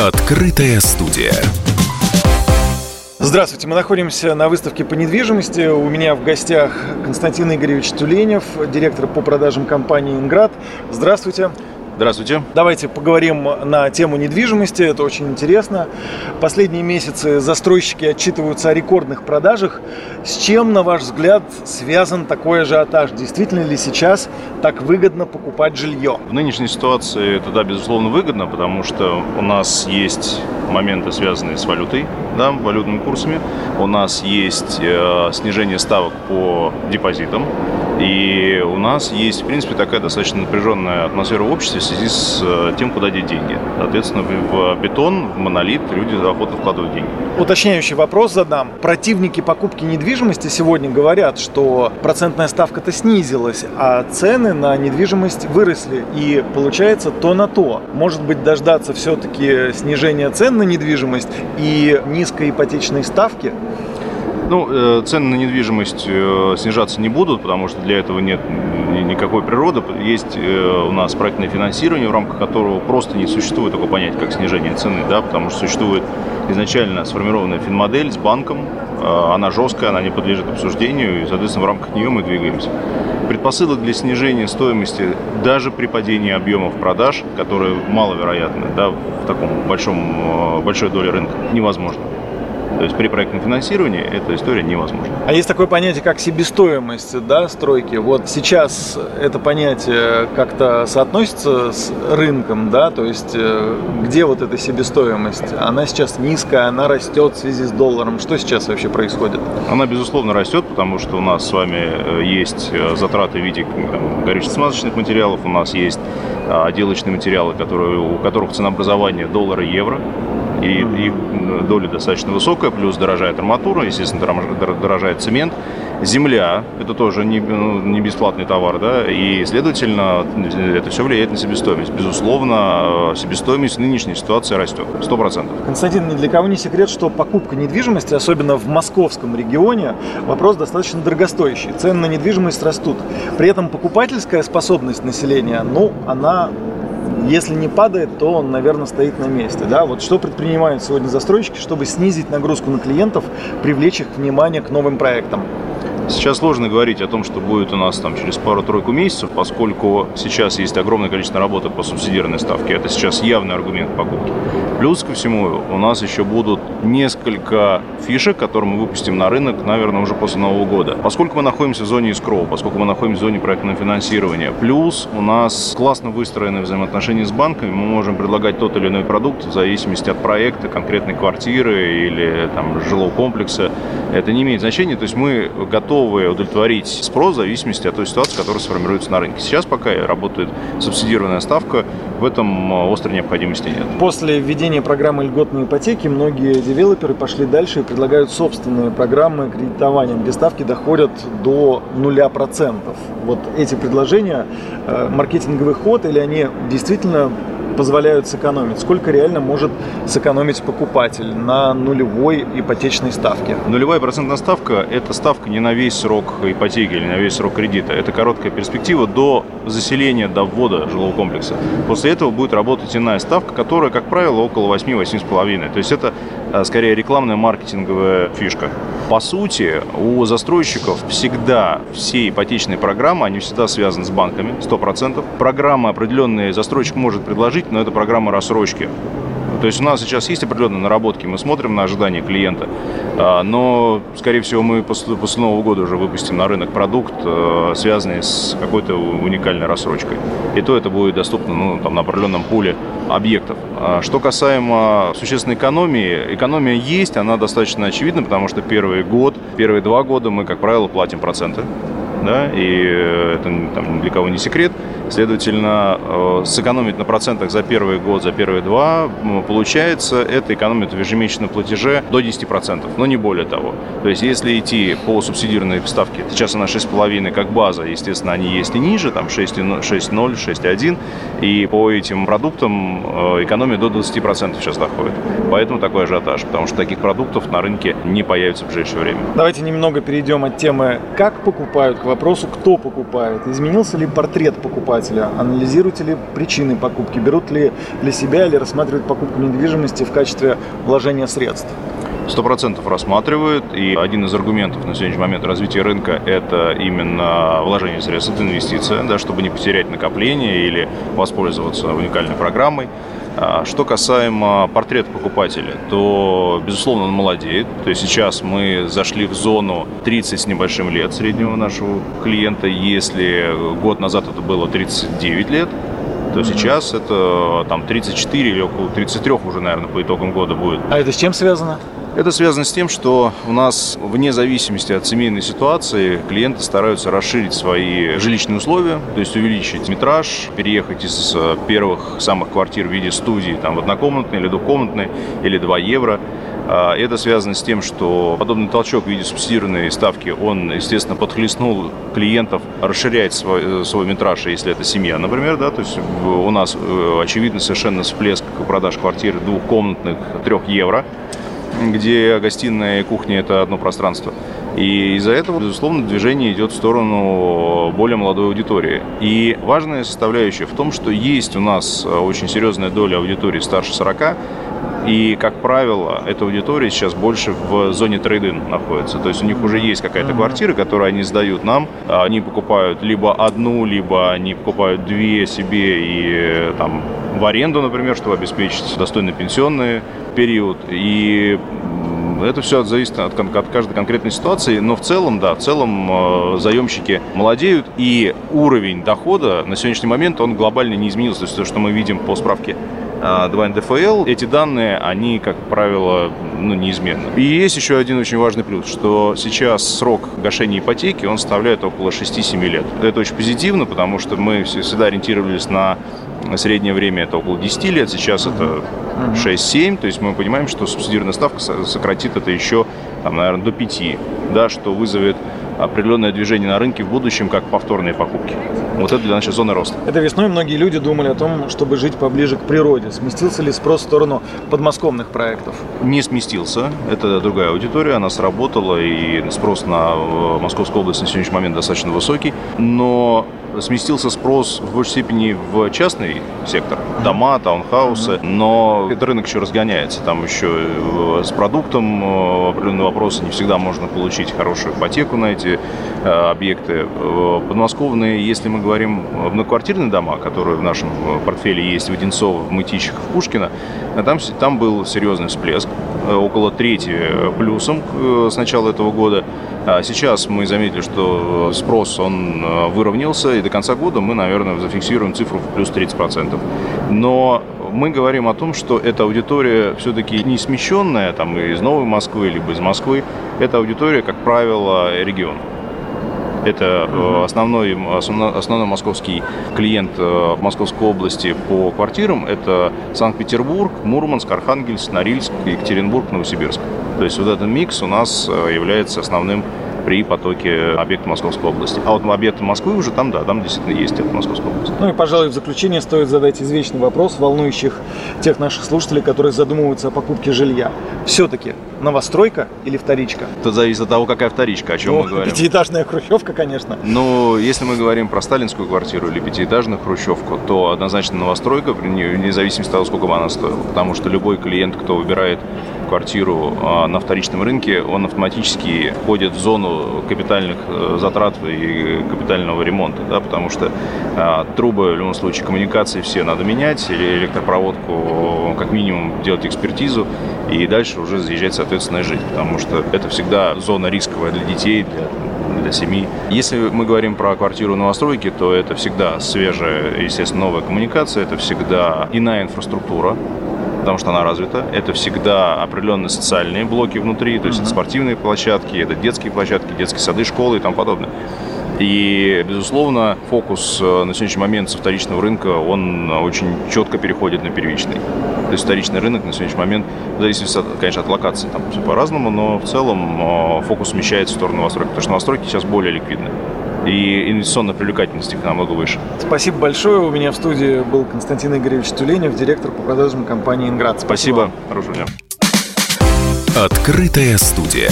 Открытая студия. Здравствуйте, мы находимся на выставке по недвижимости. У меня в гостях Константин Игоревич Тюленев, директор по продажам компании «Инград». Здравствуйте. Здравствуйте. Давайте поговорим на тему недвижимости, это очень интересно. Последние месяцы застройщики отчитываются о рекордных продажах. С чем, на ваш взгляд, связан такой ажиотаж? Действительно ли сейчас так выгодно покупать жилье? В нынешней ситуации это, да, безусловно, выгодно, потому что у нас есть моменты, связанные с валютой, да, валютными курсами. У нас есть э, снижение ставок по депозитам. И у нас есть, в принципе, такая достаточно напряженная атмосфера в обществе связи с э, тем, куда деть деньги. Соответственно, в бетон, в монолит люди охотно вкладывают деньги. Уточняющий вопрос задам. Противники покупки недвижимости сегодня говорят, что процентная ставка-то снизилась, а цены на недвижимость выросли. И получается то на то. Может быть, дождаться все-таки снижения цен на недвижимость и низкой ипотечной ставки? Ну, э, цены на недвижимость э, снижаться не будут, потому что для этого нет никакой природы. Есть э, у нас проектное финансирование, в рамках которого просто не существует такого понятия, как снижение цены, да, потому что существует изначально сформированная финмодель с банком, она жесткая, она не подлежит обсуждению, и, соответственно, в рамках нее мы двигаемся. Предпосылок для снижения стоимости даже при падении объемов продаж, которые маловероятны да, в таком большом, большой доле рынка, невозможно. То есть при проектном финансировании эта история невозможна. А есть такое понятие, как себестоимость да, стройки. Вот сейчас это понятие как-то соотносится с рынком, да, то есть э, где вот эта себестоимость? Она сейчас низкая, она растет в связи с долларом. Что сейчас вообще происходит? Она, безусловно, растет, потому что у нас с вами э, есть э, затраты в виде горюче-смазочных материалов, у нас есть отделочные материалы, которые, у которых ценообразование доллара и евро и их доля достаточно высокая, плюс дорожает арматура, естественно, дорожает цемент. Земля – это тоже не, ну, не бесплатный товар, да, и, следовательно, это все влияет на себестоимость. Безусловно, себестоимость в нынешней ситуации растет, сто процентов. Константин, ни для кого не секрет, что покупка недвижимости, особенно в московском регионе, вопрос достаточно дорогостоящий. Цены на недвижимость растут. При этом покупательская способность населения, ну, она если не падает, то он, наверное, стоит на месте. Да? Вот что предпринимают сегодня застройщики, чтобы снизить нагрузку на клиентов, привлечь их внимание к новым проектам? Сейчас сложно говорить о том, что будет у нас там через пару-тройку месяцев, поскольку сейчас есть огромное количество работы по субсидированной ставке. Это сейчас явный аргумент покупки. Плюс ко всему у нас еще будут несколько фишек, которые мы выпустим на рынок, наверное, уже после Нового года. Поскольку мы находимся в зоне искроу, поскольку мы находимся в зоне проектного финансирования, плюс у нас классно выстроены взаимоотношения с банками, мы можем предлагать тот или иной продукт в зависимости от проекта, конкретной квартиры или там, жилого комплекса. Это не имеет значения. То есть мы готовы удовлетворить спрос в зависимости от той ситуации, которая сформируется на рынке. Сейчас пока работает субсидированная ставка, в этом а, острой необходимости нет. После введения программы льготной ипотеки многие девелоперы пошли дальше и предлагают собственные программы кредитования, где ставки доходят до нуля процентов. Вот эти предложения, э, маркетинговый ход или они действительно позволяют сэкономить? Сколько реально может сэкономить покупатель на нулевой ипотечной ставке? Нулевая процентная ставка – это ставка не на весь срок ипотеки или на весь срок кредита. Это короткая перспектива до заселения, до ввода жилого комплекса. После этого будет работать иная ставка, которая, как правило, около 8-8,5. То есть это скорее рекламная маркетинговая фишка. По сути, у застройщиков всегда все ипотечные программы, они всегда связаны с банками, 100%. Программы определенные застройщик может предложить, но это программа рассрочки. То есть у нас сейчас есть определенные наработки, мы смотрим на ожидания клиента, а, но, скорее всего, мы после, Нового года уже выпустим на рынок продукт, а, связанный с какой-то уникальной рассрочкой. И то это будет доступно ну, там, на определенном пуле объектов. А что касаемо существенной экономии, экономия есть, она достаточно очевидна, потому что первый год, первые два года мы, как правило, платим проценты да, и это там, для кого не секрет. Следовательно, э, сэкономить на процентах за первый год, за первые два, получается, это экономит в ежемесячном платеже до 10%, но не более того. То есть, если идти по субсидированной ставке, сейчас она 6,5 как база, естественно, они есть и ниже, там 6,0, 6,1, и по этим продуктам э, экономия до 20% сейчас доходит. Поэтому такой ажиотаж, потому что таких продуктов на рынке не появится в ближайшее время. Давайте немного перейдем от темы, как покупают, к вопросу, кто покупает. Изменился ли портрет покупателя? Покупателя? Анализируете ли причины покупки? Берут ли для себя или рассматривают покупку недвижимости в качестве вложения средств? Сто процентов рассматривают, и один из аргументов на сегодняшний момент развития рынка – это именно вложение средств, это инвестиция, да, чтобы не потерять накопление или воспользоваться уникальной программой. А, что касаемо портрета покупателя, то, безусловно, он молодеет. То есть сейчас мы зашли в зону 30 с небольшим лет среднего нашего клиента. Если год назад это было 39 лет, то сейчас это там 34 или около 33 уже, наверное, по итогам года будет. А это с чем связано? Это связано с тем, что у нас вне зависимости от семейной ситуации клиенты стараются расширить свои жилищные условия, то есть увеличить метраж, переехать из э, первых самых квартир в виде студии там, в однокомнатной или двухкомнатной или 2 евро. А, это связано с тем, что подобный толчок в виде субсидированной ставки, он, естественно, подхлестнул клиентов расширять свой, э, свой метраж, если это семья, например, да, то есть у нас э, очевидно совершенно всплеск продаж квартир двухкомнатных 3 евро где гостиная и кухня – это одно пространство. И из-за этого, безусловно, движение идет в сторону более молодой аудитории. И важная составляющая в том, что есть у нас очень серьезная доля аудитории старше 40, и, как правило, эта аудитория сейчас больше в зоне трейдинг находится. То есть у них уже есть какая-то квартира, которую они сдают нам. Они покупают либо одну, либо они покупают две себе и там в аренду, например, чтобы обеспечить достойный пенсионный период. И это все зависит от, от каждой конкретной ситуации, но в целом, да, в целом э, заемщики молодеют, и уровень дохода на сегодняшний момент, он глобально не изменился. То что мы видим по справке 2 НДФЛ, эти данные, они, как правило, ну, неизменны. И есть еще один очень важный плюс, что сейчас срок гашения ипотеки, он составляет около 6-7 лет. Это очень позитивно, потому что мы всегда ориентировались на среднее время это около 10 лет, сейчас это 6-7, то есть мы понимаем, что субсидированная ставка сократит это еще, там, наверное, до 5, да, что вызовет определенное движение на рынке в будущем, как повторные покупки. Вот это для нас сейчас зона роста. Это весной многие люди думали о том, чтобы жить поближе к природе. Сместился ли спрос в сторону подмосковных проектов? Не сместился. Это другая аудитория, она сработала, и спрос на э, Московскую область на сегодняшний момент достаточно высокий. Но сместился спрос в большей степени в частный сектор. Дома, таунхаусы, но этот рынок еще разгоняется. Там еще э, с продуктом э, определенные вопросы. Не всегда можно получить хорошую ипотеку на эти э, объекты. Подмосковные, если мы говорим многоквартирные дома, которые в нашем портфеле есть в Одинцово, в Мытищах, в Пушкино, там, там был серьезный всплеск. Около трети плюсом с начала этого года. А сейчас мы заметили, что спрос он выровнялся, и до конца года мы, наверное, зафиксируем цифру в плюс 30%. Но мы говорим о том, что эта аудитория все-таки не смещенная там, из Новой Москвы, либо из Москвы. Это аудитория, как правило, регион. Это э, основной, основной московский клиент в э, Московской области по квартирам. Это Санкт-Петербург, Мурманск, Архангельск, Норильск, Екатеринбург, Новосибирск. То есть вот этот микс у нас э, является основным при потоке объекта Московской области. А вот объекты Москвы уже там, да, там действительно есть это Московская область. Ну и, пожалуй, в заключение стоит задать извечный вопрос, волнующих тех наших слушателей, которые задумываются о покупке жилья. Все-таки новостройка или вторичка? Это зависит от того, какая вторичка, о чем ну, мы говорим. Пятиэтажная хрущевка, конечно. Ну, если мы говорим про сталинскую квартиру или пятиэтажную хрущевку, то однозначно новостройка, вне зависимости от того, сколько бы она стоила. Потому что любой клиент, кто выбирает квартиру а, на вторичном рынке, он автоматически входит в зону капитальных э, затрат и капитального ремонта, да, потому что а, трубы, в любом случае, коммуникации все надо менять, или электропроводку как минимум делать экспертизу, и дальше уже заезжать, соответственно, жить, потому что это всегда зона рисковая для детей, для, для семьи. Если мы говорим про квартиру новостройки, то это всегда свежая, естественно, новая коммуникация, это всегда иная инфраструктура, потому что она развита. Это всегда определенные социальные блоки внутри, то есть uh-huh. спортивные площадки, это детские площадки, детские сады, школы и тому подобное. И, безусловно, фокус э, на сегодняшний момент со вторичного рынка, он очень четко переходит на первичный. То есть вторичный рынок на сегодняшний момент, в зависимости, от, конечно, от локации, там все по-разному, но в целом э, фокус смещается в сторону новостройки, потому что новостройки сейчас более ликвидны и инвестиционная привлекательность их намного выше. Спасибо большое. У меня в студии был Константин Игоревич Тюленев, директор по продажам компании «Инград». Спасибо. Спасибо. Хорошего дня. Открытая студия.